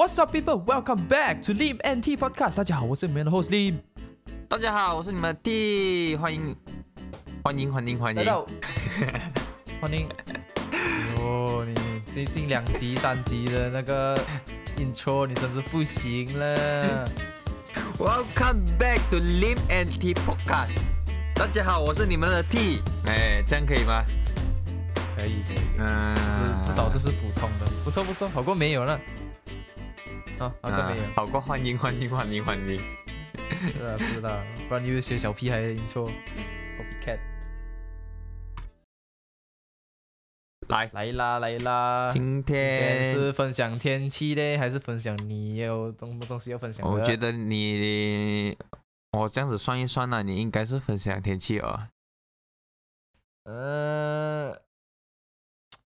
What's up, people? Welcome back to Lim NT Podcast。大家好，我是你们的 host Lim。大家好，我是你们的 T，欢迎欢迎欢迎欢迎！欢迎。哦，你最近两集、三集的那个 intro，你真是不行了。Welcome back to Lim and T Podcast。大家好，我是你们的 T。哎，这样可以吗？可以，可以，嗯，至至少这是补充的，不错不错，好过没有了。啊，没有嗯，好过欢迎欢迎欢迎欢迎。是啊，是的，不然你又学小屁孩的 intro，copycat。来，来啦来啦，今今天天是分享天气嘞，还是分享你有东东西要分享？我觉得你，我这样子算一算呢、你应该是分享天气哦。呃，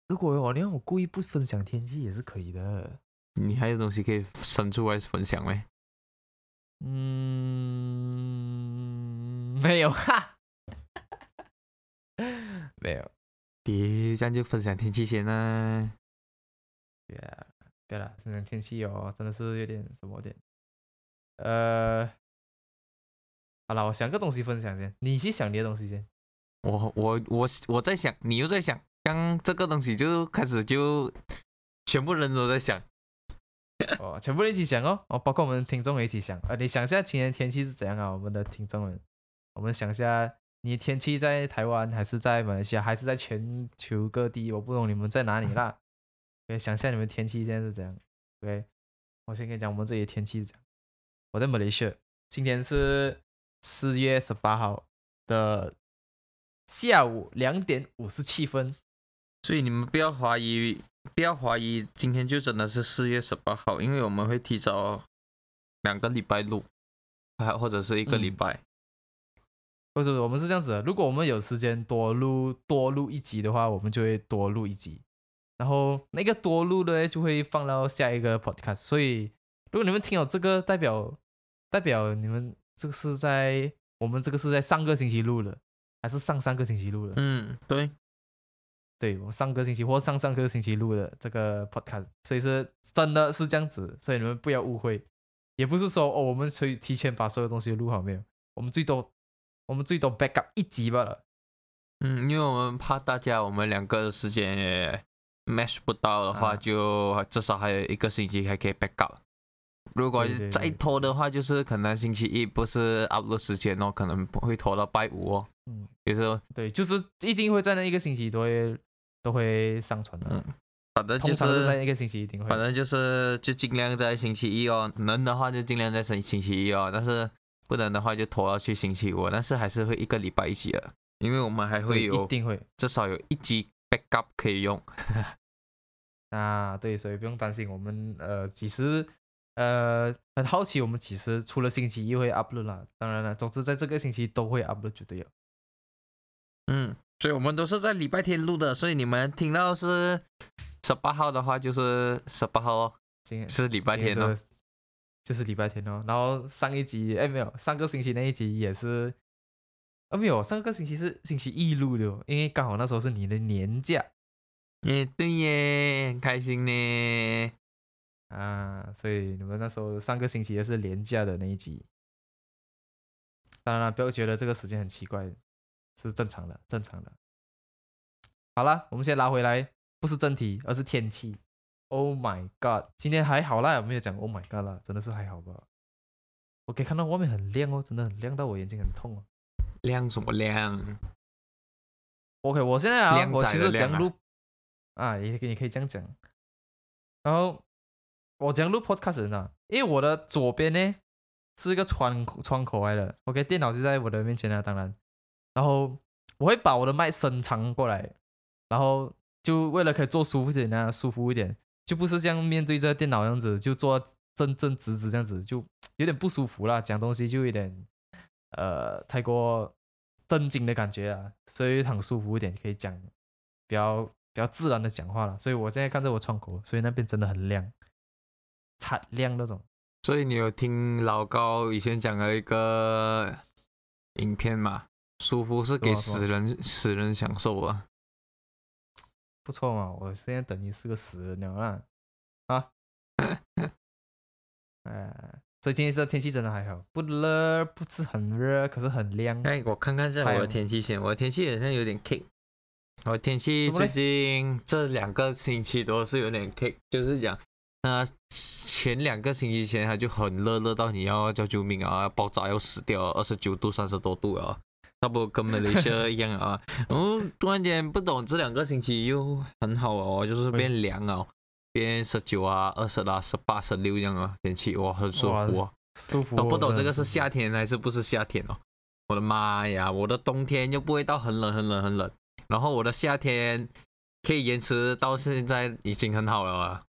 如果我连我故意不分享天气也是可以的。你还有东西可以伸出来分享没？嗯，没有哈，没有。咦，这样就分享天气先啦。对啊，对了，现在天气哦，真的是有点什么点。呃，好了，我想个东西分享先，你去想你的东西先。我我我我在想，你又在想，刚这个东西就开始就全部人都在想。哦，全部人一起想哦，哦，包括我们听众也一起想。呃，你想一下今天天气是怎样啊？我们的听众们，我们想一下，你天气在台湾还是在马来西亚，还是在全球各地？我不懂你们在哪里啦。可以想象你们天气现在是怎样？OK，我先跟你讲，我们这里的天气是这样。我在马来西亚，今天是四月十八号的下午两点五十七分。所以你们不要怀疑，不要怀疑，今天就真的是四月十八号，因为我们会提早两个礼拜录，还或者是一个礼嗯拜。不是，我们是这样子的。如果我们有时间多录多录一集的话，我们就会多录一集。然后那个多录的就会放到下一个 podcast。所以，如果你们听到这个，代表代表你们这个是在我们这个是在上个星期录的，还是上上个星期录的？嗯，对，对，我上个星期或上上个星期录的这个 podcast，所以是真的是这样子，所以你们不要误会，也不是说哦，我们可以提前把所有东西录好没有，我们最多我们最多 backup 一集罢了。嗯，因为我们怕大家我们两个的时间也 match 不到的话，啊就至少还有一个星期还可以 back up。如果再拖的话，就是可能星期一不是 upload 时间哦，可能会拖到拜五哦。嗯，有时候对，就是一定会在那一个星期都会都会上传的，嗯反正就是那一个星期一定会。反正就是就尽量在星期一哦，能的话就尽量在星星期一哦，但是不能的话就拖到去星期五，但是还是会一个礼拜一集的，因为我们还对会有一定会至少有一集 backup 可以用。啊，对，所以不用担心，我们呃几时呃很好奇，我们几时除了星期一会 upload 啦，当然了，总之在这个星期都会 upload 就对了。嗯，所以我们都是在礼拜天录的，所以你们听到是十八号的话，就是十八号哦，今天是礼拜天哦。就是礼拜天哦。然后上一集哎没有，上个星期那一集也是，啊没有，上个星期是星期一录的哦，因为刚好那时候是你的年假也对耶，很开心呢。啊，所以你们那时候上个星期也是年假的那一集。当然了，不要觉得这个时间很奇怪，是正常的，正常的。好了，我们先拉回来，不是正题，而是天气。Oh my god，今天还好啦，没有讲 Oh my god 啦，真的是还好吧。我可以看到外面很亮哦，真的很亮到我眼睛很痛哦。亮什么亮？OK，我现在啊，我其实讲录啊，也可以，可以这样讲。然后我讲录 podcast 呢，因为我的左边呢是一个窗口窗口来的，OK，电脑就在我的面前啊，当然，然后我会把我的麦伸长过来，然后就为了可以坐舒服一点啊，舒服一点，就不是像面对着电脑样子，就坐正正直直这样子，就有点不舒服啦，讲东西就有点呃太过正经的感觉啊，所以很舒服一点，可以讲比较比较自然的讲话了。所以我现在看着我窗口，所以那边真的很亮，惨亮那种。所以你有听老高以前讲的一个影片吗？舒服是给死人死人享受啊。不错嘛，我现在等于是个死人了啦。啊，哎，所以今天这天气真的还好，不热，不是很热，可是很亮。哎，我看看一下我的天气先，我的天气好像有点 kick。我天气最近这两个星期都是有点 kick，就是讲，那，前两个星期前它就很热，热到你要叫救命啊，要爆炸要死掉，二十九度、三十多度啊，差不多跟马来西亚一样啊。然后突然间不懂，这两个星期又很好哦，就是变凉了，变十九啊、二十啊、十八、十六这样啊，天气哇很舒服啊。舒服、哦。都不懂这个是夏天还是不是夏天哦。我的妈呀，我的冬天又不会到很冷很冷很冷，然后我的夏天可以延迟到现在已经很好了啊。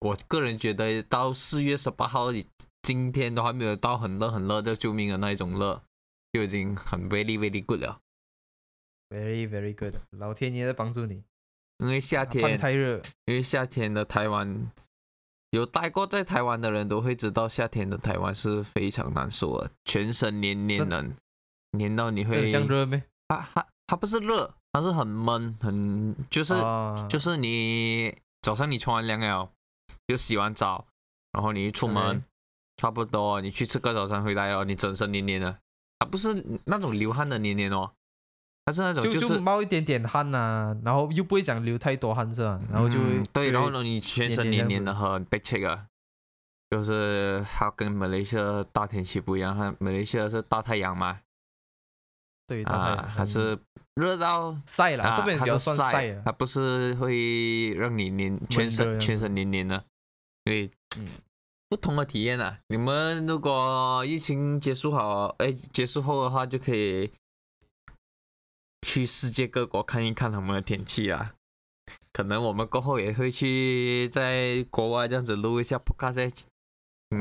我个人觉得到四月十八号，今天都还没有到很热很热的救命的那一种热，就已经很 very very good 了。very very good，老天爷在帮助你。因为夏天，太热，因为夏天的台湾，有待过在台湾的人都会知道，夏天的台湾是非常难受的，全身黏黏的，黏到你这会里这样热咩？它它它不是热，它是很闷，很就是、啊就是你早上你冲完凉了，就洗完澡，然后你一出门差不多你去吃个早餐回来哦，你整身黏黏的，它不是那种流汗的黏黏哦，它是那种就是冒一点点汗呐、然后又不会讲流太多汗是吧？然后就对，然后呢你全身黏黏的很被 check 啊。就是它跟马来西亚大天气不一样，它马来西亚是大太阳嘛，对，大啊，概还是热到晒了，啊，这边比较算晒了。它不是会让你黏全身全身黏黏的，对，嗯不同的体验啊。你们如果疫情结束好，哎，结束后的话，就可以去世界各国看一看他们的天气啊。可能我们过后也会去在国外这样子录一下 podcast，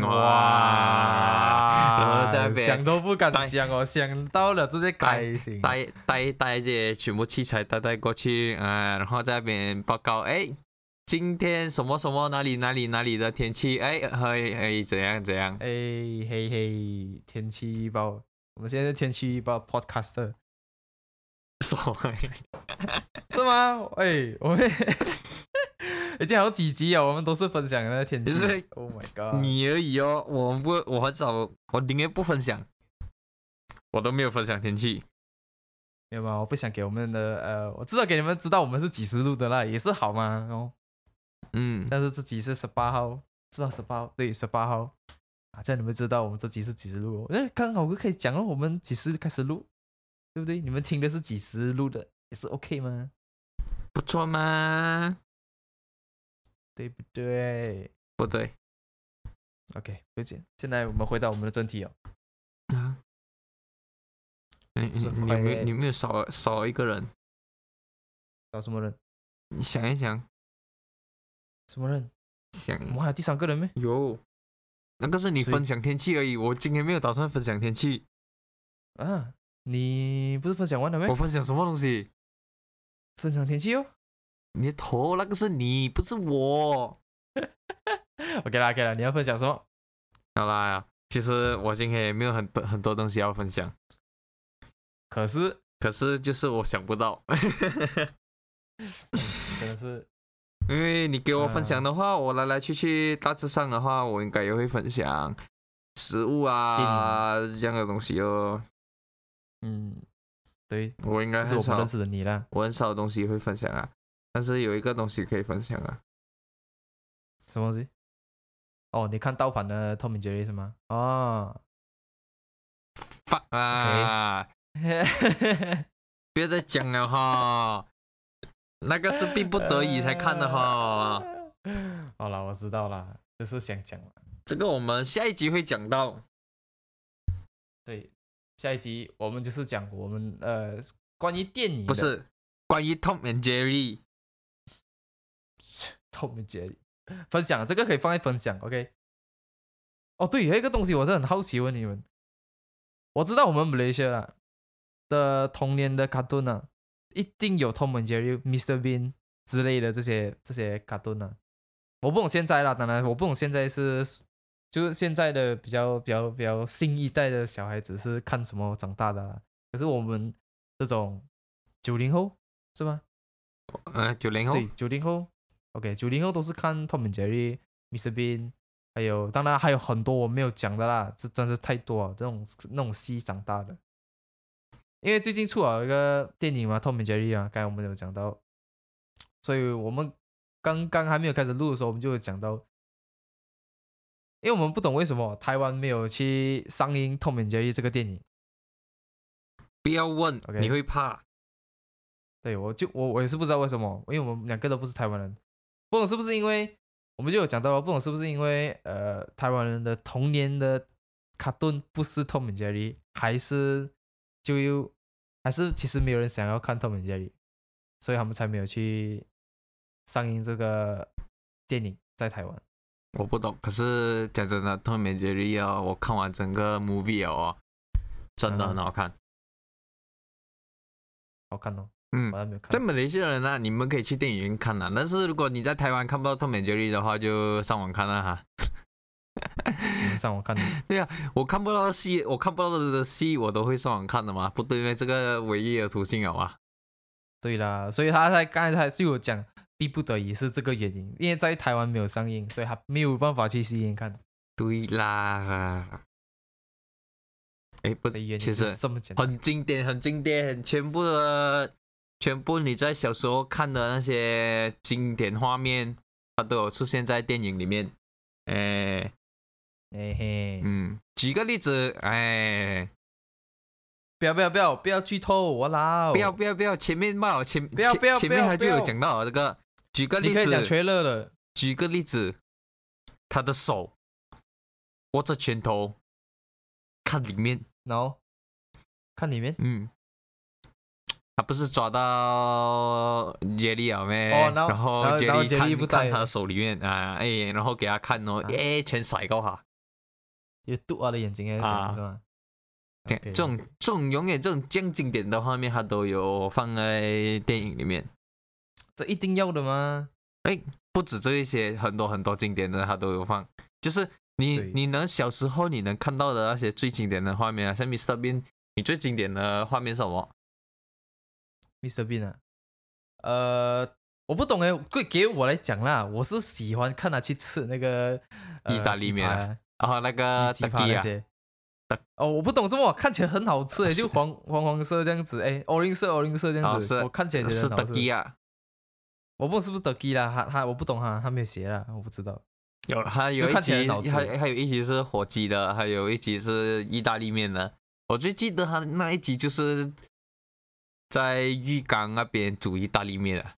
哇，然后在那边想都不敢想哦，想到了直接开心。带带带这些全部器材带带过去，啊、然后在那边报告，哎，今天什么什么哪里哪里哪里的天气，哎，嘿，哎，怎样怎样，哎嘿嘿，天气预报，我们现在是天气预报 podcaster 什么？是吗？哎，我们 已经好几集了，我们都是分享那个天气就是 Oh my god！你而已哦，我不，我很少，我宁愿不分享，我都没有分享天气。没有吗？我不想给我们的呃，我至少给你们知道我们是几时录的啦，也是好吗。哦，嗯，但是这集是十八号，是吧？十八号，对，十八号啊，这样你们知道我们这集是几时录哦。那刚好我可以讲了，我们几时开始录，对不对？你们听的是几时录的，也是 OK 吗？不错嘛，对不对不对？OK，不见。现在我们回到我们的正题哦。啊。你你你有没有你有没有少少一个人？找什么人？你想一想，什么人？想我们还有第三个人没？有，那个是你分享天气而已。我今天没有打算分享天气，啊，你不是分享完了没我？分享什么东西？分享天气哦。你的头那个是你，不是我。OK 啦，OK 啦，你要分享什么？好啦，其实我今天也没有很多很多东西要分享，可是可是就是我想不到，真的是因为你给我分嗯享的话，我来来去去大致上的话，我应该也会分享食物啊这样的东西哦。嗯，对，我应该是我们认，识的你啦。我很少东西会分享啊，但是有一个东西可以分享啊。什么东西？哦，你看盗版的 Tom and Jerry 是吗？哦，fuck 啊！别 再讲了哈，那个是逼不得已才看的哈。好了，我知道了，就是想讲了。这个我们下一集会讲到。对，下一集我们就是讲我们呃关于电影不是关于 Tom and Jerry，Tom and Jerry 分享，这个可以放在分享，OK。哦，对，还有一个东西我是很好奇问你们，我知道我们马来西亚啦的童年的卡通啊，一定有 Tom and Jerry、Mr. Bean 之类的这些这些卡通啊。我不懂现在啦，当然我不懂现在是就是现在的比较比较比较新一代的小孩子是看什么长大的啦。可是我们这种九零后是吗？呃，九零后对，九零后，OK，九零后都是看 Tom and Jerry、Mr. Bean，还还有当然还有很多我没有讲的啦，这真是太多了，这种那种戏长大的。因为最近出了一个电影嘛，《Tom and Jerry》啊，刚才我们有讲到，所以我们刚刚还没有开始录的时候，我们就有讲到，因为我们不懂为什么台湾没有去上映《Tom and Jerry》这个电影。不要问你会怕。对，我就我我也是不知道为什么，因为我们两个都不是台湾人，不懂是不是因为我们就有讲到了，不懂是不是因为呃台湾人的童年的卡顿不是 Tom and Jerry，还是就又还是其实没有人想要看 Tom and Jerry，所以他们才没有去上映这个电影在台湾。我不懂，可是讲真的，《Tom and Jerry》啊，我看完整个 movie 了哦，真的嗯很好看。好看哦，嗯我，还没有看在。马来西亚人呢、你们可以去电影院看啊、但是如果你在台湾看不到《Tom and Jerry》的话，就上网看啦哈。上网看的。我看不到的戏，我看不到的戏，我都会上网看的嘛，不对吗？这个唯一的途径好吗？对啦，所以他在刚才他就有讲，逼不得已是这个原因，因为在台湾没有上映，所以他没有办法去戏院看。对啦，哎，不的原因其就是实这么简单。很经典，很经典，全部的全部你在小时候看的那些经典画面，它都有出现在电影里面。哎，嘿嘿，嗯，举个例子，哎，不要不要不要不要剧透，我老。不要不要不要，前面嘛，前前不要不要前面他就有不要。不要讲到这个，举个例你可以讲乐了，举个例子，他的手握着拳头，看里面，然后看里面。嗯，他不是抓到杰利了咩？哦然后杰杰利看看他手里面啊，哎，然后给他看哦，啊。哎，全甩过哈。有嘟啊的眼睛哎，啊讲这种这种永远这种这样经典的画面，他都有放在电影里面。这一定要的吗？不止这一些，很多很多经典的他都有放。就是你你能小时候你能看到的那些最经典的画面啊，像 Mr. Bean，你最经典的画面是什么？Mr. Bean 啊，呃，我不懂哎，给给我来讲啦，我是喜欢看他去吃那个呃意大利面然后那个鸡啊，那些。哦，我不懂这么看起来很好吃 诶，就黄黄黄色这样子，哎，orange 色 orange 色这样子，我看起来觉得是很好 t 吃。a 啊，我不懂是不是德基啦，他他我不懂哈，他没有写啦，我不知道。有他有一集很好吃还还有一集是火鸡的，还有一集是意大利面的。我最记得他那一集就是在浴缸那边煮意大利面啊。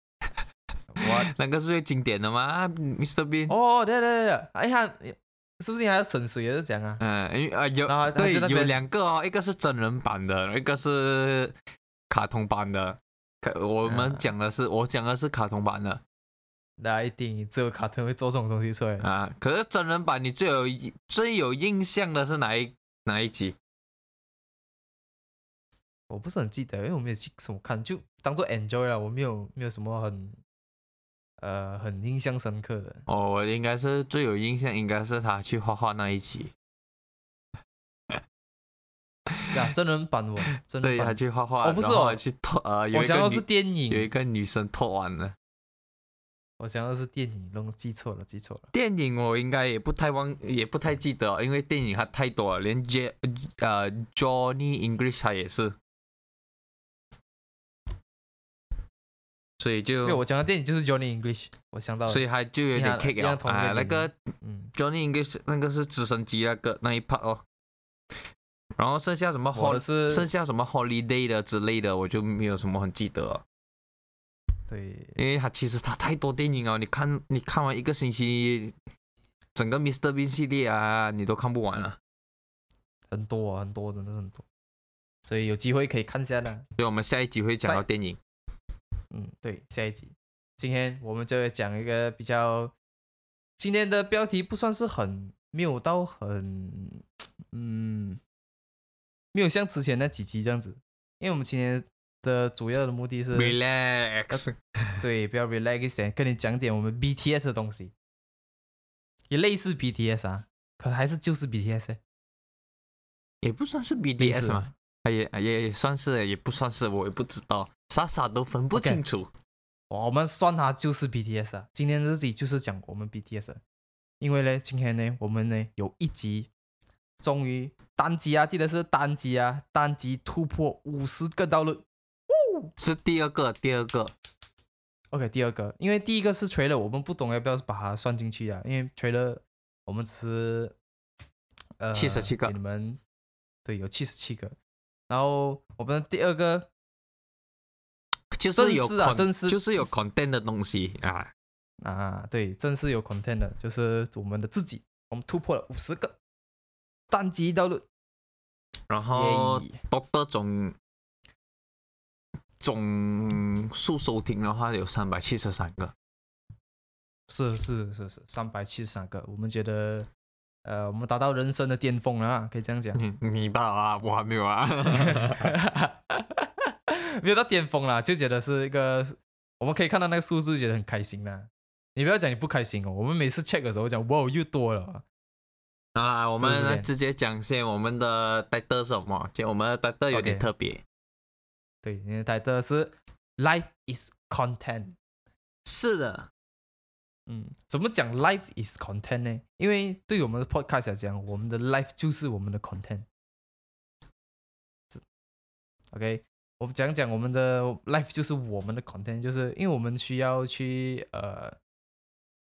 哇 那个是最经典的吗，Mr. Bean。哦，对对对，哎呀，是不是还要省水还是讲啊？嗯，因为啊有啊对有两个哦，一个是真人版的，一个是卡通版的。可我们啊讲的是，我讲的是卡通版的那一定只有卡通会做这种东西出来。啊。可是真人版你最有最有印象的是哪一哪一集？我不是很记得，因为我没有去什么看，就当做 enjoy 了，我没有没有什么很呃很印象深刻的。哦，我应该是最有印象，应该是他去画画那一集。呀，真人版我真人对，他，去画画，哦不是去偷呃，我想要是电影有一，个女生偷完了。我想要是电影，弄记错了，记错了。电影我应该也不太忘，也不太记得哦，因为电影它太多了，连 J 呃 Johnny English 他也是，所以因就为我讲的电影就是 Johnny English，我想到了，所以他就有点 kick 啊，那个嗯，Johnny English 那个是直升机那个那一 part 哦，然后剩下什么 hol 是剩下什么 holiday 的之类的，我就没有什么很记得了，对，因为它其实它太多电影哦，你看你看完一个星期，整个 Mr Bean 系列啊，你都看不完了。很多啊，很多，真的是很多，所以有机会可以看一下的。所以我们下一集会讲到电影。嗯，对，下一集，今天我们就会讲一个比较，今天的标题不算是很没有到很，嗯，没有像之前那几集这样子，因为我们今天的主要的目的是 Relax，对，不要 relax 一点，跟你讲点我们 BTS 的东西，也类似 BTS 啊，可还是就是 BTS，欸也不算是 BTS 似嘛，也也也算是，也不算是，我也不知道，傻傻都分不清楚。我们算它就是 BTS 啊。今天这集就是讲我们 BTS，啊。因为呢，今天呢，我们呢有一集，终于单集啊，记得是单集啊，单集突破五十个道路。是第二个，第二个，OK，第二个，因为第一个是 trailer，我们不懂要不要把它算进去啊，因为 trailer 我们只是呃七十七个。给你们对有七十七个，然后我们的第二个就是有啊就是有 content 的东西啊。啊，对，正是有 content 的，就是我们的自己，我们突破了五十个单集道路，然后耶多的总总数收听的话有三百七十三个，是是是是，三百七十三个，我们觉得呃，我们达到人生的巅峰了啊，可以这样讲。你你吧啊，我还没有啊。没有到巅峰啦，就觉得是一个，我们可以看到那个数字，觉得很开心啦。你不要讲你不开心哦，我们每次 check 的时候讲，哇，又多了。啊，我们来直接讲先我们的 title 什么？就我们的 title 有点特别对，你的 title 是 Life is content。是的，嗯，怎么讲 Life is content 呢？因为对于我们的 podcast 来讲，我们的 life 就是我们的 content。是 OK，我们讲讲我们的 life 就是我们的 content，就是因为我们需要去呃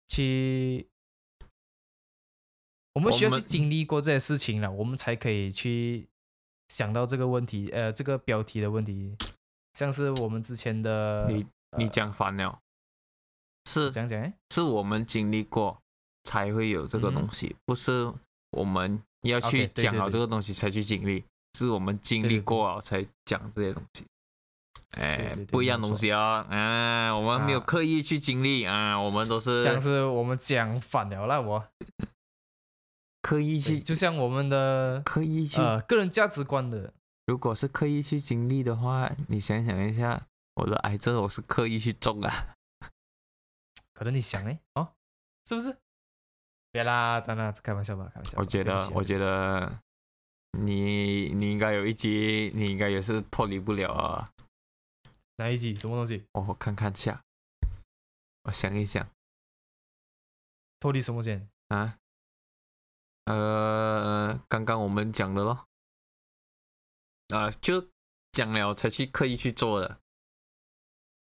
去，我们需要去经历过这些事情了，我们才可以去想到这个问题，呃，这个标题的问题，像是我们之前的你你呃讲反了，是讲讲哎，是我们经历过才会有这个东西，不是我们要去讲好这个东西才去经历，是我们经历过了才讲这些东西。哎对对，对不一样东西啊！啊，我们没有啊刻意去经历啊，我们都是这样是我们讲反了啦，我。刻意去，就像我们的刻意去。呃个人价值观的，如果是刻意去经历的话，你想想一下，我的癌症我是刻意去种啊。可能你想哎，哦，是不是？别啦，当然开玩笑吧，开玩笑。我觉得我觉，得你你应该有一集，你应该也是脱离不了啊。哪一集什么东西我看看下，我想一想脱离什么线？啊，呃，刚刚我们讲的咯，啊，就讲了才去刻意去做的。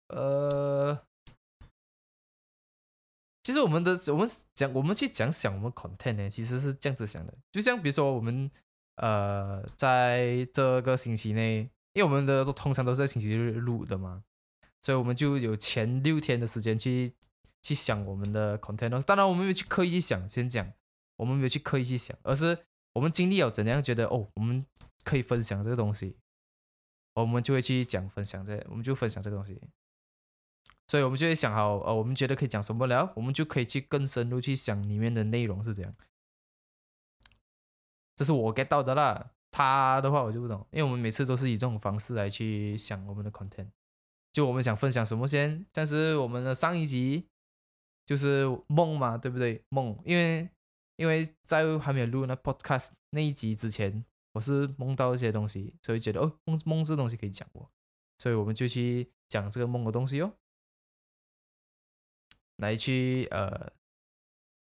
呃，其实我们的我们讲我们去讲想我们 content 呢，其实是这样子想的，就像比如说我们呃在这个星期内，因为我们的都通常都是在星期日录的嘛，所以我们就有前六天的时间去去想我们的 content。当然我们没有去刻意去想，先讲我们没有去刻意去想，而是我们经历了怎样觉得哦，我们可以分享这个东西，我们就会去讲分享这，我们就分享这个东西。所以我们就会想好，呃，我们觉得可以讲什么了，我们就可以去更深入去想里面的内容是怎样。这是我 get 到的啦。他的话我就不懂，因为我们每次都是以这种方式来去想我们的 content。就我们想分享什么先，但是我们的上一集就是梦嘛，对不对？梦，因为因为在还没有录那 podcast 那一集之前，我是梦到一些东西，所以觉得哦，梦梦这东西可以讲哦，所以我们就去讲这个梦的东西哦。来去呃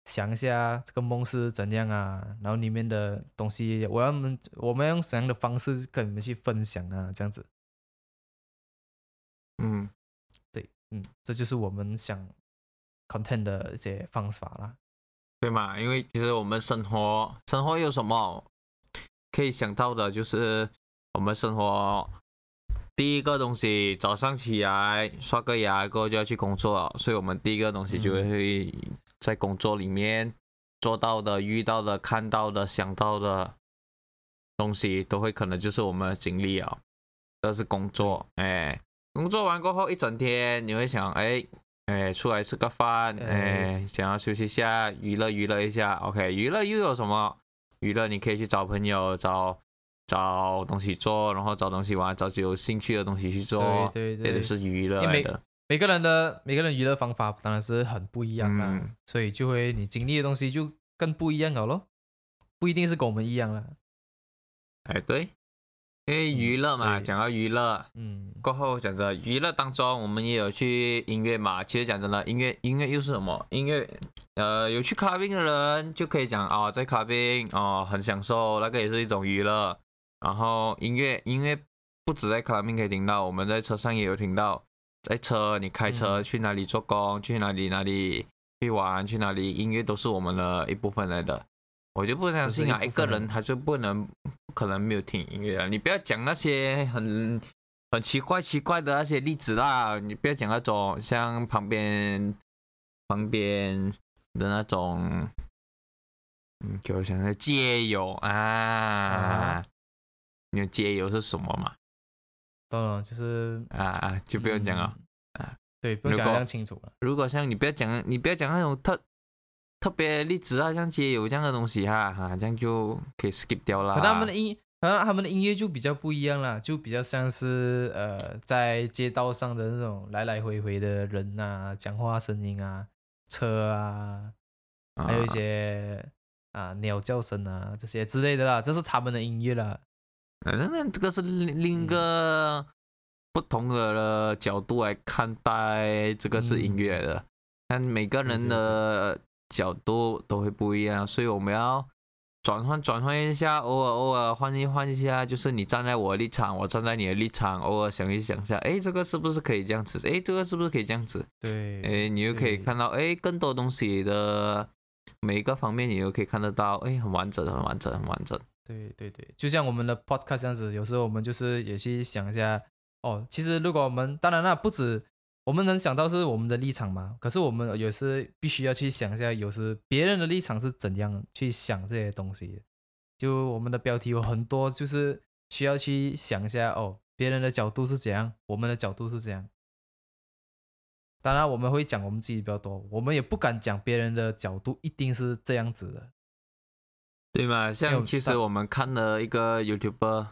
想一下这个梦是怎样啊，然后里面的东西，我要们我们用怎样的方式跟你们去分享啊，这样子，嗯，对，嗯，这就是我们想 content 的一些方法啦。对嘛？因为其实我们生活生活有什么可以想到的，就是我们生活第一个东西，早上起来刷个牙过后就要去工作了，所以我们第一个东西就会在工作里面做到的、遇到的、看到的、想到的东西，都会可能就是我们的经历啊。这是工作，哎，工作完过后一整天，你会想，哎，哎，出来吃个饭，哎，想要休息一下，娱乐娱乐一下。OK，娱乐又有什么？娱乐你可以去找朋友，找找东西做，然后找东西玩，找有兴趣的东西去做，对对对，是娱乐来的。每个人的每个人娱乐方法当然是很不一样啦，嗯所以就会你经历的东西就更不一样了咯，不一定是跟我们一样啦。哎，对，因为娱乐嘛，讲到娱乐嗯，过后，讲着，娱乐当中我们也有去音乐嘛。其实讲真的，音乐音乐又是什么？音乐呃，有去 clubbing 的人就可以讲哦，在 clubbing 哦，很享受，那个也是一种娱乐。然后音乐音乐不止在 clubbing 可以听到，我们在车上也有听到。在车，你开车嗯去哪里做工，去哪里哪里去玩，去哪里，音乐都是我们的一部分来的。我就不相信啊，一个人他就不能不可能没有听音乐啊！你不要讲那些很很奇怪奇怪的那些例子啦，你不要讲那种像旁边旁边的那种，嗯，给我想想，街友啊，啊你有街友是什么嘛？懂了，就是啊啊，就不用讲了。嗯啊。对，不用讲如果得这样清楚了。如果像你不要讲，你不要讲那种特特别例子啊，像街友这样的东西哈哈，这样就可以 skip 掉啦。可他们的音，可能他们的音乐就比较不一样啦，就比较像是呃，在街道上的那种来来回回的人啊，讲话声音啊，车啊，还有一些啊鸟叫声啊这些之类的啦，这是他们的音乐啦。反正那这个是另另一个不同的角度来看待这个是音乐的，但每个人的角度都会不一样，所以我们要转换转换一下，偶尔偶尔换一换一下，就是你站在我的立场，我站在你的立场，偶尔想一想一下，哎，这个是不是可以这样子？哎，这个是不是可以这样子？对，哎，你又可以看到，哎，更多东西的每一个方面，你都可以看得到，哎，很完整，很完整，很完整。对对对，就像我们的 podcast 这样子，有时候我们就是也去想一下，哦，其实如果我们当然了，不止我们能想到是我们的立场嘛，可是我们有时必须要去想一下，有时别人的立场是怎样去想这些东西。就我们的标题有很多，就是需要去想一下，哦，别人的角度是怎样，我们的角度是怎样。当然，我们会讲我们自己比较多，我们也不敢讲别人的角度一定是这样子的。对嘛？像其实我们看了一个 YouTuber，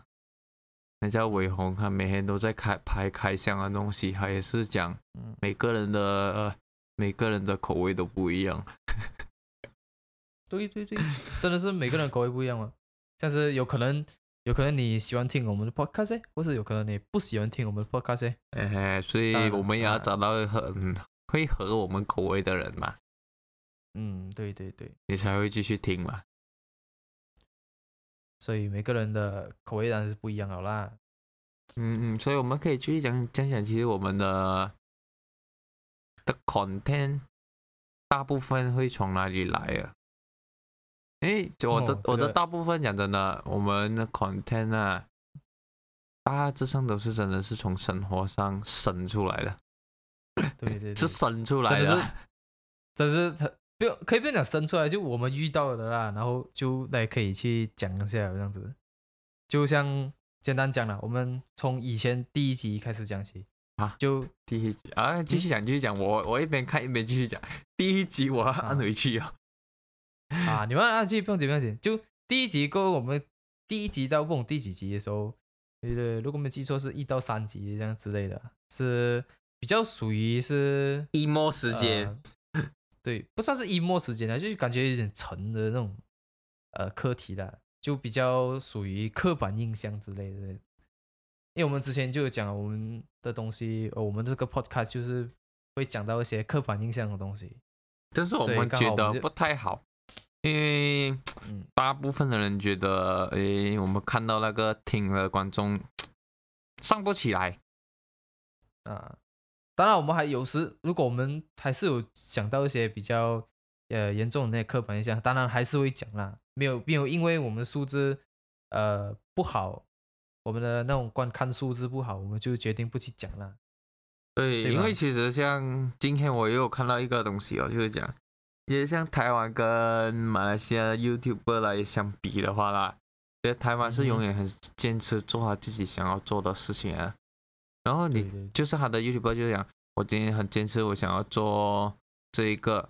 那叫伟鸿，他每天都在开拍开箱的东西，他也是讲嗯，每个人的、呃、每个人的口味都不一样。对对对，真的是每个人口味不一样嘛。像是有可能，有可能你喜欢听我们的 podcast，欸或是有可能你不喜欢听我们的 podcast 欸。哎，所以我们也要找到很会合我们口味的人嘛，嗯，对对对，你才会继续听嘛。所以每个人的口味当然是不一样好啦。嗯嗯，所以我们可以继续讲讲讲，其实我们的的 content 大部分会从哪里来啊？诶，就我的、哦这我的大部分讲真的，我们的 content 啊，大致上都是真的是从生活上生出来的，对对对，是生出来的。真的是，真的是很不用可以不用讲生出来，就我们遇到的啦，然后就来可以去讲一下这样子。就像简单讲了，我们从以前第一集开始讲起。啊，就第一集？啊，继续讲，继续讲，我我一边看一边继续讲。第一集我要按回去啊。啊，你们按记不用紧不用紧，就第一集过后，我们第一集到不懂第几集的时候，呃，如果没记错是一到三集这样之类的，是比较属于是 emo 时间，呃对，不算是 emo 时间了，就是感觉有点沉的那种呃课题啦，就比较属于刻板印象之类的。因为我们之前就有讲我们的东西，呃，我们这个 podcast 就是会讲到一些刻板印象的东西。但是我们觉得不太好，因为嗯，大部分的人觉得，诶，我们看到那个听的观众 上不起来，啊，当然我们还有时，如果我们还是有想到一些比较呃严重的那些刻板印象，当然还是会讲啦。没有没有，因为我们素质呃不好，我们的那种观看素质不好，我们就决定不去讲了。对，因为其实像今天我也有看到一个东西哦，就是讲，也像台湾跟马来西亚 YouTuber 来相比的话啦，觉得台湾是永远很坚持做好自己想要做的事情啊。然后你就是他的 YouTuber 就讲，我今天很坚持，我想要做这一个，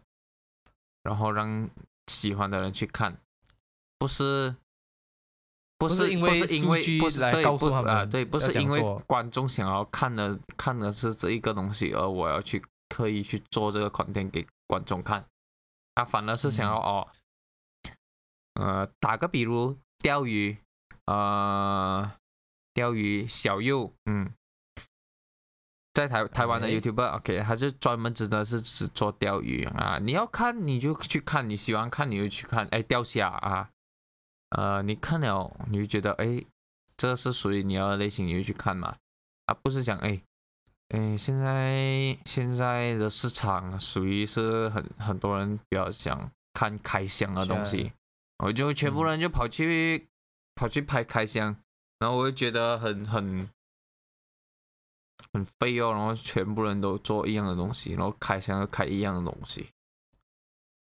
然后让喜欢的人去看，不是。不不是是因为是因为数据不是来对不告诉他们啊对，不是因为观众想要看的看的是这一个东西，而我要去刻意去做这个 content 给观众看，他反而是想要、哦，呃，打个比如钓鱼，呃，钓鱼小右，嗯，在台台湾的 YouTuber，OK，、他就专门指的是只做钓鱼啊。你要看你就去看，你喜欢看你就去看，哎，钓虾啊，呃，你看了你就觉得哎，这是属于你要的类型，你就去看嘛，啊，不是讲哎。哎，现在现在的市场属于是很很多人比较想看开箱的东西，我就全部嗯人就跑去、跑去拍开箱，然后我就觉得很很很废哦，然后全部人都做一样的东西，然后开箱又开一样的东西，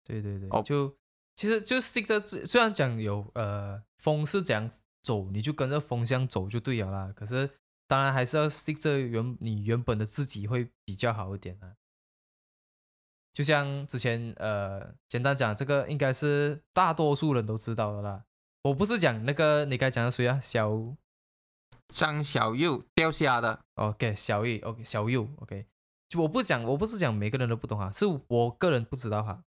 对对对，哦就其实就 stick 在，虽然讲有呃风是怎样走，你就跟着风向走就对了啦。可是当然还是要 stick 着原你原本的自己会比较好一点啊。就像之前呃，简单讲，这个应该是大多数人都知道的啦。我不是讲那个你该讲的谁啊，小张小右掉下的，OK 小玉 OK 小右 OK，就我不讲，我不是讲每个人都不懂哈，是我个人不知道哈。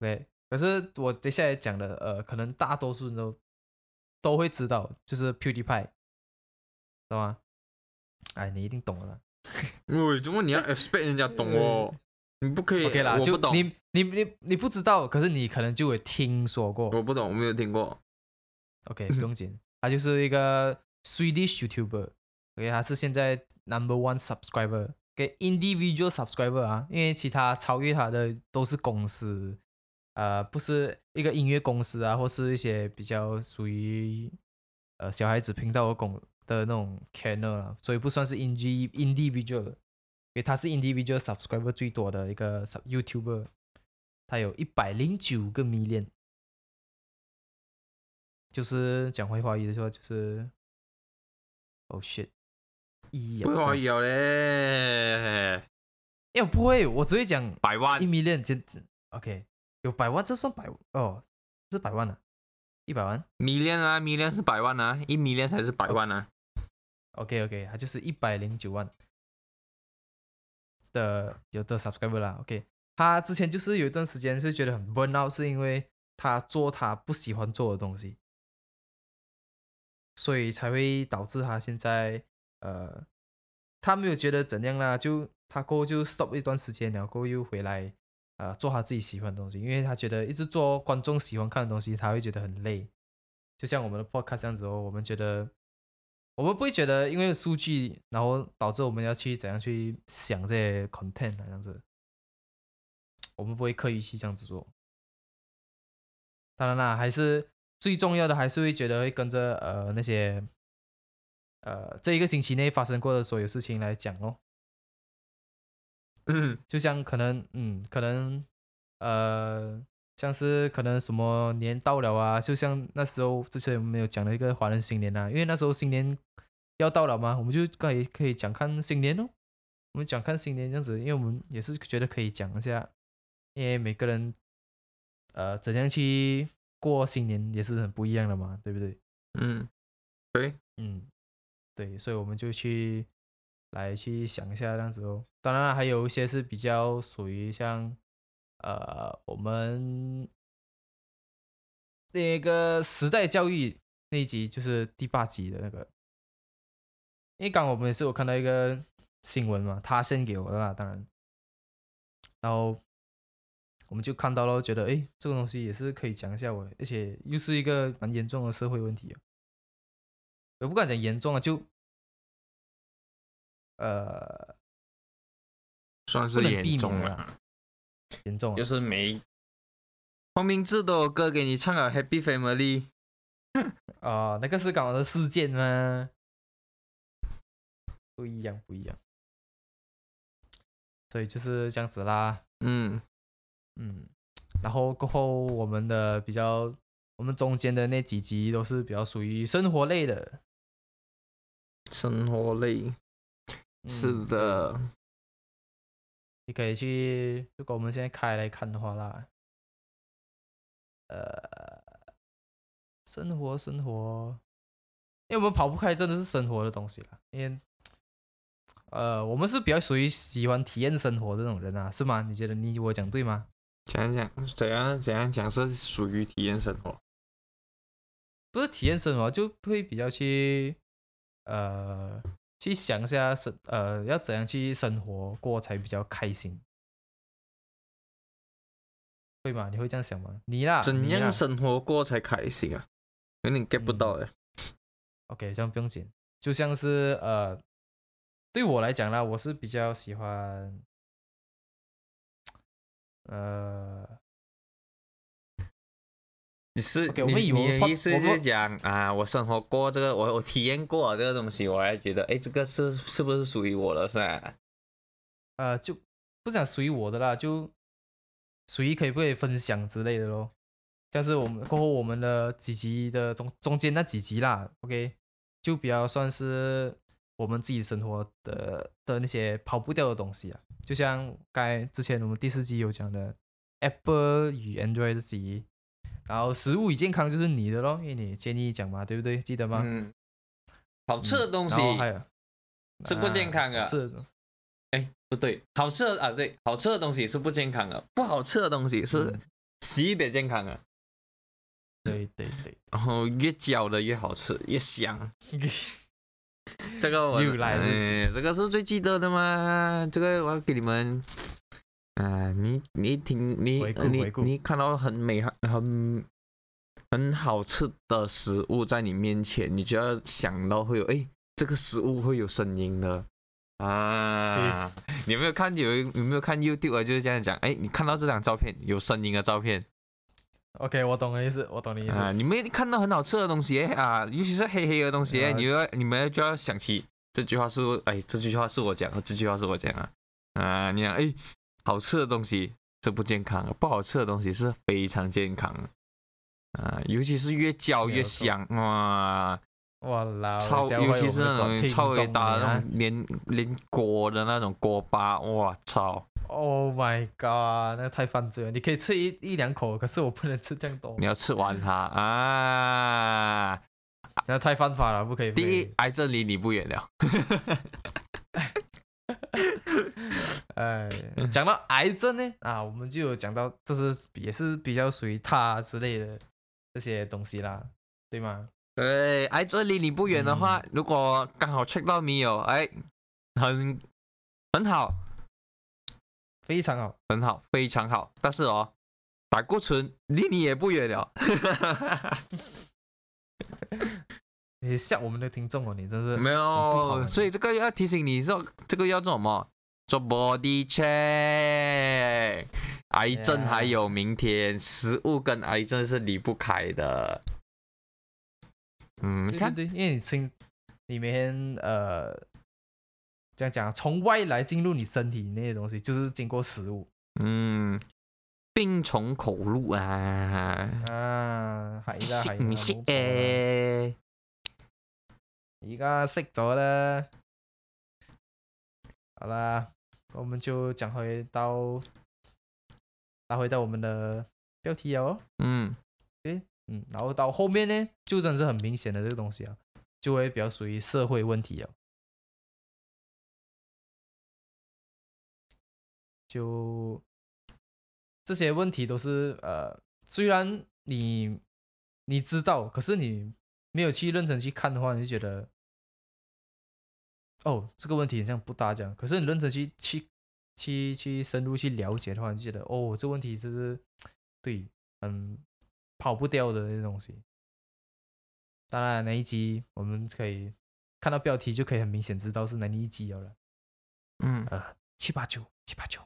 OK，可是我接下来讲的呃，可能大多数人都都会知道，就是 PewDiePie，懂吗？哎，你一定懂了啦。喂，怎么你要 expect 人家懂哦？你不可以 OK 啦，就我不懂，你你你你不知道，可是你可能就会听说过。我不懂，我没有听过。OK，不用紧，他就是一个 Swedish YouTuber，OK，他是现在 Number One Subscriber，给 individual subscriber 啊，因为其他超越他的都是公司，呃，不是一个音乐公司啊，或是一些比较属于呃小孩子频道的公的那种 channel 啊，所以不算是 indi individual 的，因为他是 individual subscriber 最多的一个 sub YouTuber，他有一百零九个 million。就是讲回华语的时候，就是，oh shit，一不可以了嘞，哎，我不会，我只会讲百万一 million 简直 OK，有百万，这算百哦，这是百万啊，一百万？million 啊，million 是百万啊，一 million 才是百万啊。，OK OK，它就是一百零九万的有的 subscriber 啦，OK，他之前就是有一段时间是觉得很 burn out，是因为他做他不喜欢做的东西，所以才会导致他现在呃，他没有觉得怎样啦，就他过后就 stop 一段时间，然后过后又回来呃做他自己喜欢的东西，因为他觉得一直做观众喜欢看的东西，他会觉得很累。就像我们的 podcast 这样子哦，我们觉得我们不会觉得因为数据，然后导致我们要去怎样去想这些 content 这样子，我们不会刻意去这样子做。当然啦，还是最重要的，还是会觉得会跟着呃那些呃这一个星期内发生过的所有事情来讲咯。嗯，就像可能嗯可能呃像是可能什么年到了啊，就像那时候之前我们有讲的一个华人新年啊，因为那时候新年要到了嘛，我们就可以可以讲看新年哦，我们讲看新年这样子，因为我们也是觉得可以讲一下，因为每个人呃怎样去过新年也是很不一样的嘛，对不对？嗯，对，嗯，对，所以我们就去来去想一下这样子哦。当然了，还有一些是比较属于像呃我们那个时代教育那一集，就是第八集的那个。因为刚刚我们也是有看到一个新闻嘛，他先给我的啦，当然，然后我们就看到了，觉得诶，这个东西也是可以讲一下我，而且又是一个蛮严重的社会问题啊。我不敢讲严重啊，就呃算是严重了。严重啊，就是没黄明志都有歌给你唱了《Happy Family》。啊、那个是刚好的事件吗？不一样，不一样。所以就是这样子啦，嗯，嗯，然后过后我们的比较，我们中间的那几集都是比较属于生活类的，生活类嗯是的，你可以去，如果我们现在开来看的话啦，呃，生活生活，因为我们跑不开，真的是生活的东西啦。因为，呃，我们是比较属于喜欢体验生活的那种人啊，是吗？你觉得你我讲对吗？怎样讲？怎样怎样讲是属于体验生活？不是体验生活，就会比较去呃，去想一下生呃要怎样去生活过才比较开心，会吗？你会这样想吗？你啦，怎样生活过才开心啊？有点 get 不到哎。？OK，这样不用紧，就像是呃，对我来讲啦，我是比较喜欢，呃，你是 OK，我你们以为你的 pod- 意思我是讲啊，我生活过这个，我我体验过这个东西，我还觉得哎，这个是是不是属于我的是吧？呃，就不讲属于我的啦，就属于可以不可以分享之类的咯。但是我们过后我们的几集的中中间那几集啦，OK，就比较算是我们自己生活的的那些跑不掉的东西啊。就像刚才之前我们第四集有讲的 Apple 与 Android 的集，然后食物与健康就是你的咯，因为你建议讲嘛，对不对？记得吗？嗯，好吃的东西还有是不健康的啊是的，哎，不对，好吃的啊，对，好吃的东西是不健康的，不好吃的东西是嗯西北健康的。对对对。然后越嚼的越好吃，越香。这个我又来了哎，这个是最记得的嘛。这个我要给你们，啊、你你听你你你看到很美很很好吃的食物在你面前，你就要想到会有哎，这个食物会有声音的啊。你有没有看有有没有看 YouTube 啊？就是这样讲，哎，你看到这张照片有声音的照片。OK，我懂你意思，我懂你意思。啊，你们看到很好吃的东西哎啊，尤其是黑黑的东西哎，啊你要你们就要想起这句话是我哎，这句话是我讲的，这句话是我讲的啊。你讲哎，好吃的东西这不健康的，不好吃的东西是非常健康的啊，尤其是越嚼越香哇，哇啦，超尤其是那种超伟大的那啊种连连锅的那种锅巴，哇操！Oh my god，那个太犯罪了！你可以吃一一两口，可是我不能吃这样多你，要吃完它啊！那太犯法了，不可以。第一，癌症离你不远了。哎，讲到癌症呢，啊，我们就有讲到，这是也是比较属于他之类的这些东西啦，对吗？对，癌症离你不远的话，如果刚好 check 到没有，哎，很很好，非常好，很好，非常好。但是哦，胆固醇离你也不远了。你吓我们的听众哦，你真是没有，啊所以这个要提醒你说，这个要做什么？做 body check。癌症还有明天，食物跟癌症是离不开的。嗯，你看，对对对，因为你听，你每天呃，这样讲啊，从外来进入你身体那些东西，就是经过食物嗯，病从口入啊。啊，係啦識係啦，唔識冇錯啦誒？而家識咗啦。好啦，我們就講回到，拿回到我們的標題哦。嗯，嗯，然後到後面呢，就真是很明顯的這個東西啊，就會比較屬於社會問題啊。就这些问题都是呃，虽然你你知道，可是你没有去认真去看的话，你就觉得哦，这个问题好像不大这样。可是你认真去去去去深入去了解的话，你就觉得哦，這個問題就是对，嗯。跑不掉的那些东西。当然，那一集我们可以看到标题就可以很明显知道是哪一集了。嗯呃，七八九，七八九。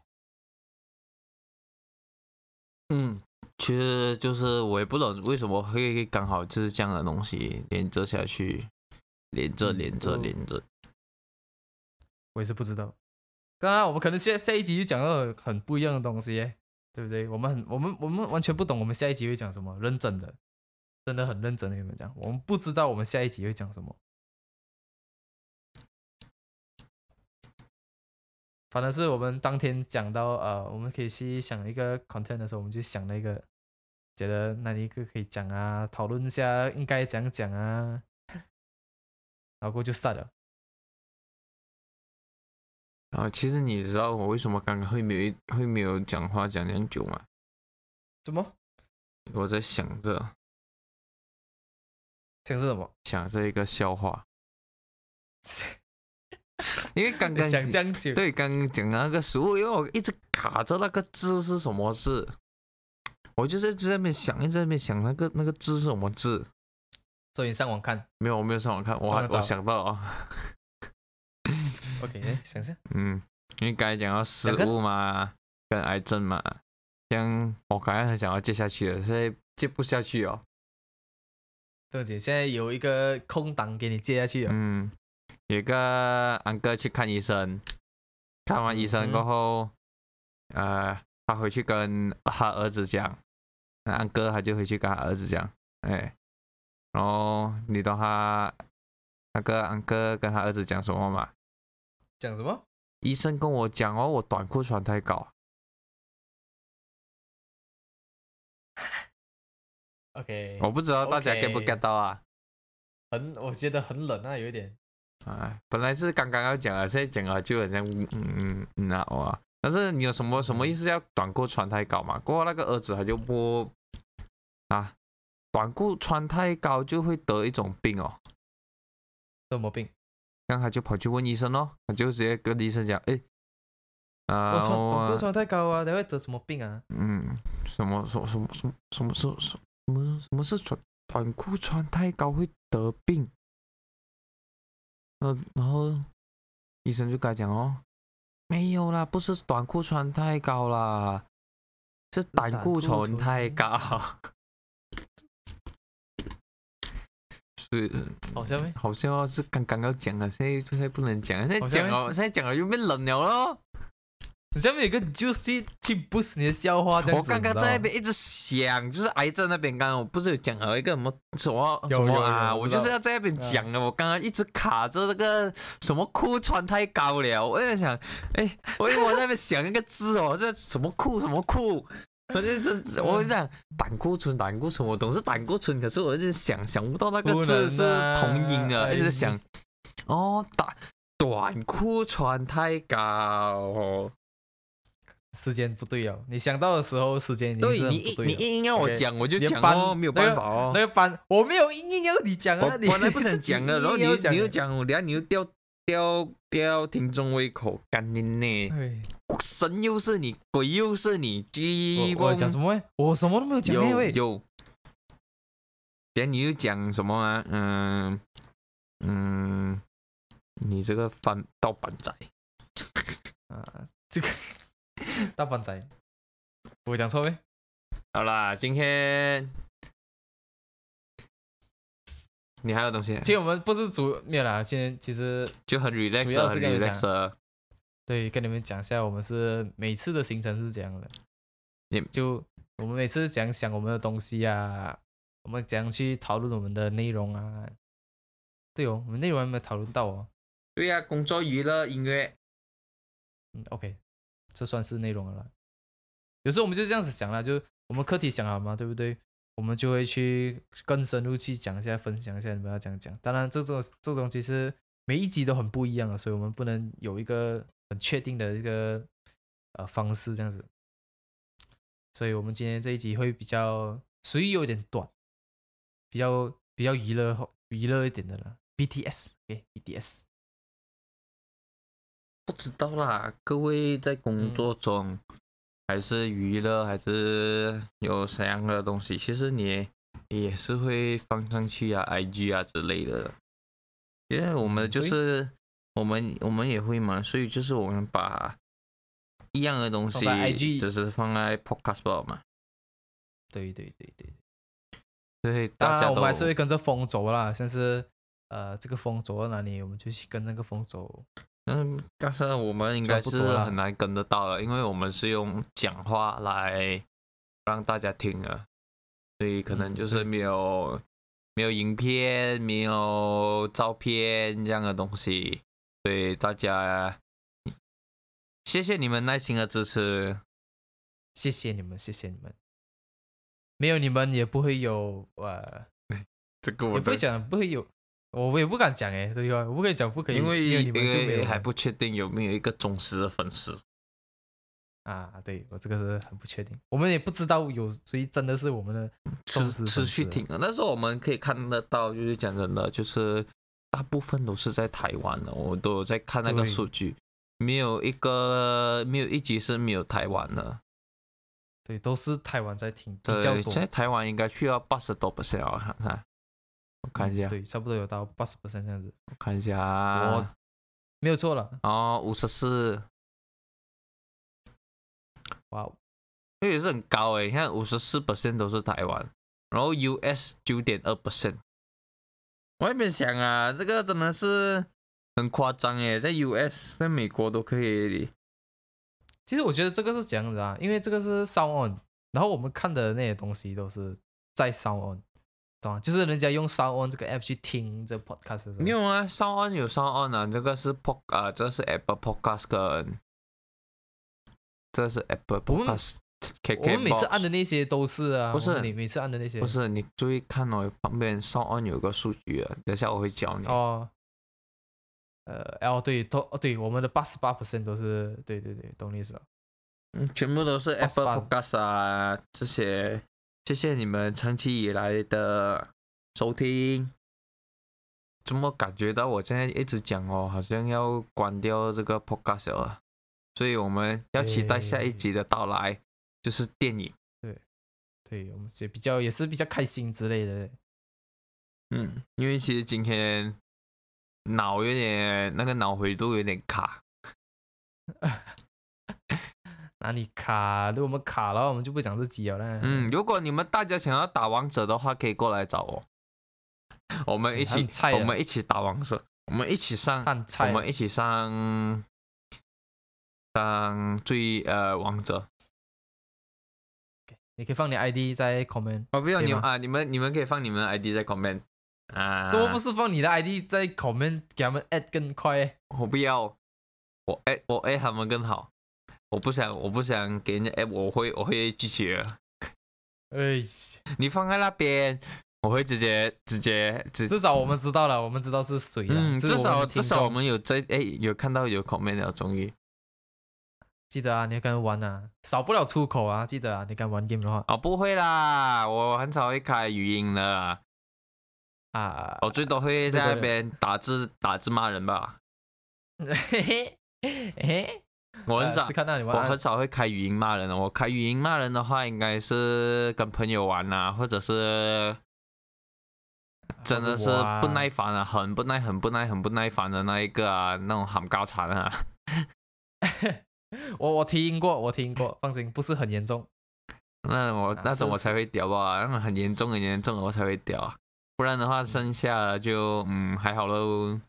嗯，其实就是我也不懂为什么会刚好就是这样的东西连着下去，连着嗯连着连着。我也是不知道。当然，我们可能下下一集就讲到很不一样的东西耶，对不对？我们很我们我们完全不懂，我们下一集会讲什么，认真的，真的很认真的跟你们讲，我们不知道我们下一集会讲什么。反正是我们当天讲到呃，我们可以去想一个 content 的时候，我们就想了一个，觉得哪一个可以讲啊，讨论一下应该怎样讲啊，然后就 start 了。啊，其实你知道我为什么刚刚会没有会没有讲话讲很久吗？怎么？我在想着想是什么？想着一个笑话。因为刚刚想这样久，对刚刚讲的那个食物，因为我一直卡着那个字是什么字，我就是一直在那边想，一直在那边想那个那个字是什么字。所以你上网看？没有，我没有上网看，我还帮我找。想到。啊，，OK，哎想想，嗯，因为刚才讲到食物嘛，跟癌症嘛，这样我刚才很想要接下去的，现在接不下去哦。豆姐现在有一个空档给你接下去哦，嗯，有个安哥去看医生，看完医生过后，呃，他回去跟他儿子讲，那安哥他就回去跟他儿子讲，哎，然后你懂他那个安哥跟他儿子讲什么吗？讲什么？医生跟我讲哦，我短裤穿太高。OK，我不知道大家 get 不 get 到啊？很，我觉得很冷啊，有一点。啊，本来是刚刚要讲啊，现在讲啊就好像嗯嗯嗯啊哇，但是你有什么什么意思？要短裤穿太高嘛？过后那个儿子他就不啊，短裤穿太高就会得一种病哦，什么病？然后他就跑去问医生咯，他就直接跟医生讲，哎，啊，我穿短裤穿太高啊，你会得什么病啊？嗯，什么什么什么什么什么是什么什么是穿短裤穿太高会得病？呃，然后医生就跟他讲哦，没有啦，不是短裤穿太高啦，是胆固醇太高。是，好像没？好像是刚刚要讲啊，现在现在不能讲，现在讲了，现在讲了又变冷了咯。你下面有个 juicy 去 boost 你的笑话，这样我子刚刚在那边一直想，就是癌症那边，刚刚我不是有讲了一个什么什么什么啊？我有我知道就是要在那边讲的，我刚刚一直卡着这个什么裤穿太高了，我在想，哎，我我在那边想一个字哦，这什么裤什么裤。我就这，我就讲胆固醇，胆固醇，我总是胆固醇，可是我一直想想不到那个不能字是啊同音的，哎一直在想，哦，短短裤穿太高，时间不对哦。你想到的时候，时间已经对是很你硬你不对了硬要我讲，我就讲哦，没有办法哦。那个班我没有硬硬要你讲啊，你本来不想讲的，然后你又讲你又讲，等下你又吊吊吊听众胃口，干你呢？哎神又是你，鬼又是你，鸡我我讲什么喂？我什么都没有讲。有有。等下你又讲什么啊？嗯嗯，你这个翻盗版仔，啊，这个 大笨仔，我讲错没？好啦，今天你还有东西，其实我们不是主没有啦，现在其实就很 relax，主要很是跟你们 relax。对跟你们讲一下，我们是每次的行程是这样的也，就我们每次讲想我们的东西啊，我们怎样去讨论我们的内容啊。对哦，我们内容还没有讨论到哦。对呀、工作、娱乐、音乐，嗯，OK，这算是内容了。有时候我们就这样子想了，就我们课题想好嘛，对不对？我们就会去更深入去讲一下，分享一下你们要讲讲。当然，这种这种其实每一集都很不一样的，所以我们不能有一个很确定的一个呃方式这样子。所以我们今天这一集会比较属于有点短，比较比较娱乐后娱乐一点的了。BTS，OK，BTS，、不知道啦。各位在工作中，还是娱乐，还是有什么样的东西，其实你也也是会放上去啊，IG 啊之类的。因为我们就是我们我们也会嘛，所以就是我们把一样的东西放在 IG 只是放在 Podcast 吧嘛，对对对对。所以，大家都我们还是会跟着风走啦，像是呃，这个风走到哪里，我们就去跟那个风走。嗯，但是我们应该是很难跟得到了，因为我们是用讲话来让大家听的，所以可能嗯就是没有、没有影片、没有照片这样的东西，所以大家谢谢你们耐心的支持。谢谢你们，谢谢你们。没有你们也不会有呃，这个我，也不会讲不会有，我也不敢讲哎，对吧？我不可以讲不可以，因为因们就没有了为还不确定有没有一个忠实的粉丝。啊。对我这个是很不确定，我们也不知道有谁真的是我们的忠持持续听啊，但是我们可以看得到，就是讲真的，就是大部分都是在台湾的，我都有在看那个数据，没有一个没有一集是没有台湾的。对，都是台湾在听比较对，多现，在台湾应该去到八十多 percent 我看看，我看一下，对，差不多有到八十 percent 这样子，我看一下啊，我没有错了，哦五十四，哇哦，这也是很高诶，你看五十四 percent 都是台湾，然后 US 九点二 percent。我也没想啊，这个真的是很夸张诶，在 US 在美国都可以。其实我觉得这个是这样子啊，因为这个是 Sound On，然后我们看的那些东西都是在 Sound On，懂吗？就是人家用 Sound On 这个 app 去听这 podcast 没有啊，Sound On 有 Sound On 啊，这个是 Pod 啊，这是 Apple Podcast 跟这是 Apple Podcast。我们每次按的那些都是啊，不是你每次按的那些不是你注意看哦，旁边 Sound On 有个数据啊，等下我会教你。哦，呃，哦对，都哦对，我们的八十八 percent 都是对对对，懂你意思了。嗯，全部都是 Apple Podcast 啊，这些，谢谢你们长期以来的收听。怎么感觉到我现在一直讲哦，好像要关掉这个 Podcast 了？所以我们要期待下一集的到来，就是电影。对对我们也比较也是比较开心之类的。嗯，因为其实今天脑有点那个脑回路有点卡，哪里卡？如果我们卡了，我们就不讲这集了啦。嗯，如果你们大家想要打王者的话，可以过来找我，我们一起很，菜啊我们一起打王者，我们一起上，我，们一起上上最呃王者。你可以放你 ID 在 comment。哦，不用可以吗你们啊，你们你们可以放你们的 ID 在 comment 啊。怎么不是放你的 ID 在 comment 给他们 add 更快欸？我不要，我哎我哎他们更好，我不想我不想给人家哎我会我会拒绝的。哎，你放在那边，我会直接直接直至少我们知道了，我们知道是谁了。嗯，至少至少我们有在哎有看到有 comment 了，终于记得啊，你要跟他玩啊，少不了出口啊，记得啊，你跟他玩 game 的话哦不会啦，我很少会开语音的，啊，我最多会在那边打字打字骂人吧，嘿嘿嘿嘿，我很少呃看到你我很少会开语音骂人的，我开语音骂人的话，应该是跟朋友玩啊、或者是真的是不耐烦啊，很不耐、很不耐、很不耐烦的那一个啊，那种喊高产啊。我我听过，我听过，放心，不是很严重。那我啊那种是我才会屌吧，那种很严重很严重的我才会屌啊，不然的话剩下的就嗯还好喽，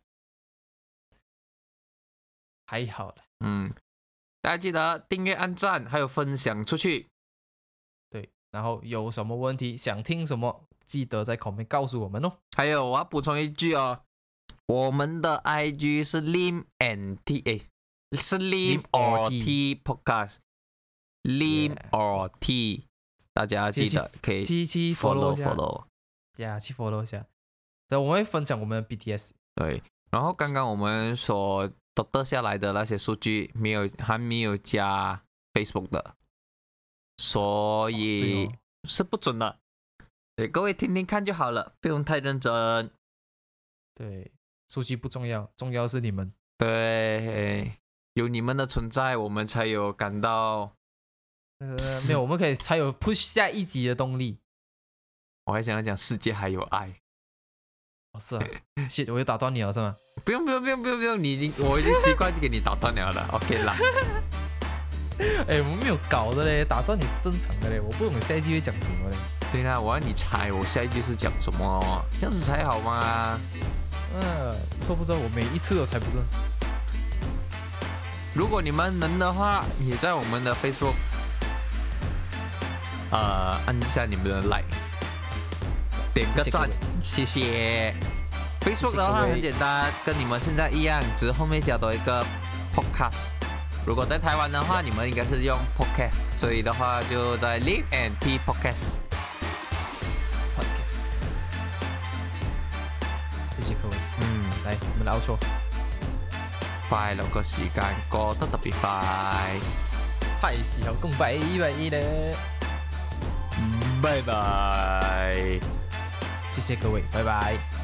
还好了，嗯，大家记得订阅、按赞，还有分享出去。对。然后有什么问题想听什么，记得在 comment 告诉我们哦。还有我要补充一句哦，我们的 IG 是 lim and t 哎，是 lim or t podcast，lim or t，大家记得可以 follow follow 一下 follow。呀，去 follow 一下。对，我们会分享我们的 BTS。对，然后刚刚我们所得得下来的那些数据，没有还没有加 Facebook 的，所以哦是不准的。对，各位听听看就好了，不用太认真。对，数据不重要，重要是你们。对，有你们的存在，我们才有感到。呃，没有，我们可以才有 push 下一集的动力。我还想要讲世界还有爱。哦，是啊，谢，我又打断你了是吗？不用不用不用不用不用，你已经我已经习惯给你打断了的，OK 啦。哎，我们没有搞的嘞，打断你是正常的嘞，我不懂下一句会讲什么嘞。对啦，我要你猜我下一句是讲什么，这样子才好嘛。嗯，错不错？我每一次都猜不中。如果你们能的话，也在我们的 Facebook，呃，按一下你们的 like，点个赞谢谢。Facebook 的话很简单，跟你们现在一样，只是后面加多一个 podcast。如果在台湾的话，你们应该是用 podcast，所以的话就在 Live and T podcast。podcast。谢谢各位，嗯，来我们的 outro，快樂個時間過得特別快，係時候講拜拜了，拜拜。谢谢各位，拜拜。